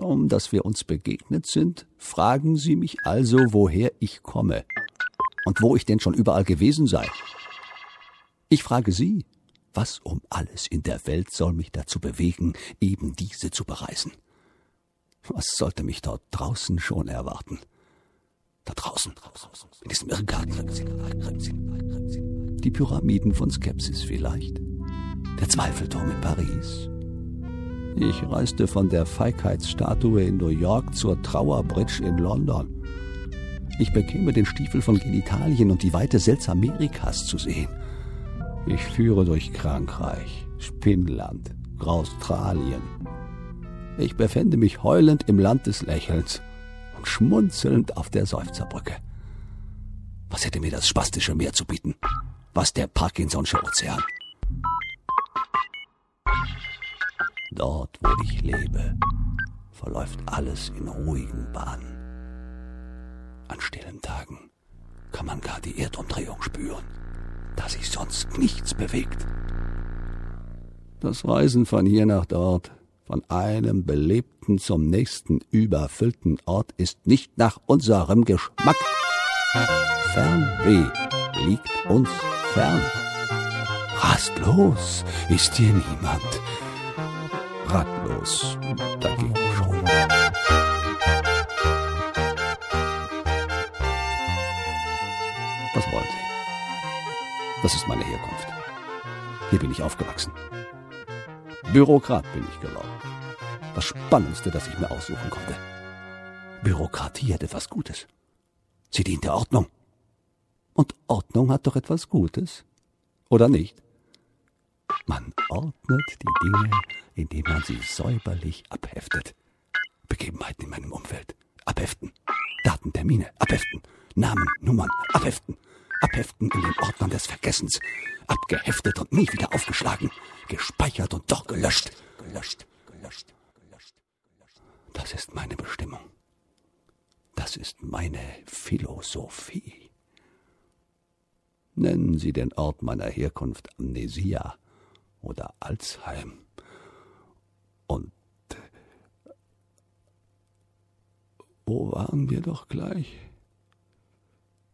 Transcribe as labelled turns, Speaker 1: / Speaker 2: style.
Speaker 1: Kaum, dass wir uns begegnet sind, fragen Sie mich also, woher ich komme und wo ich denn schon überall gewesen sei. Ich frage Sie, was um alles in der Welt soll mich dazu bewegen, eben diese zu bereisen? Was sollte mich dort draußen schon erwarten? Da draußen, in diesem Irrgarten. Die Pyramiden von Skepsis vielleicht. Der Zweifelturm in Paris. Ich reiste von der Feigheitsstatue in New York zur Trauerbridge in London. Ich bekäme den Stiefel von Genitalien und die weite Seltsamerikas zu sehen. Ich führe durch Frankreich, Spinnland, Australien. Ich befände mich heulend im Land des Lächelns und schmunzelnd auf der Seufzerbrücke. Was hätte mir das spastische Meer zu bieten? Was der Parkinson'sche Ozean? Dort, wo ich lebe, verläuft alles in ruhigen Bahnen. An stillen Tagen kann man gar die Erdumdrehung spüren, da sich sonst nichts bewegt. Das Reisen von hier nach dort, von einem belebten zum nächsten überfüllten Ort ist nicht nach unserem Geschmack. Fernweh liegt uns fern. Rastlos ist hier niemand, ratlos dagegen schon. Was wollen Sie? Das ist meine Herkunft. Hier bin ich aufgewachsen. Bürokrat bin ich geworden. Das Spannendste, das ich mir aussuchen konnte. Bürokratie hat etwas Gutes. Sie dient der Ordnung. Und Ordnung hat doch etwas Gutes. Oder nicht? Man ordnet die Dinge, indem man sie säuberlich abheftet. Begebenheiten in meinem Umfeld. Abheften. Daten, Termine. Abheften. Namen, Nummern. Abheften. Abheften in den Ordnern des Vergessens. Abgeheftet und nie wieder aufgeschlagen. Gespeichert und doch gelöscht. Gelöscht, gelöscht, gelöscht, gelöscht. Das ist meine Bestimmung. Das ist meine Philosophie. Nennen Sie den Ort meiner Herkunft Amnesia oder Alzheim. Und wo waren wir doch gleich?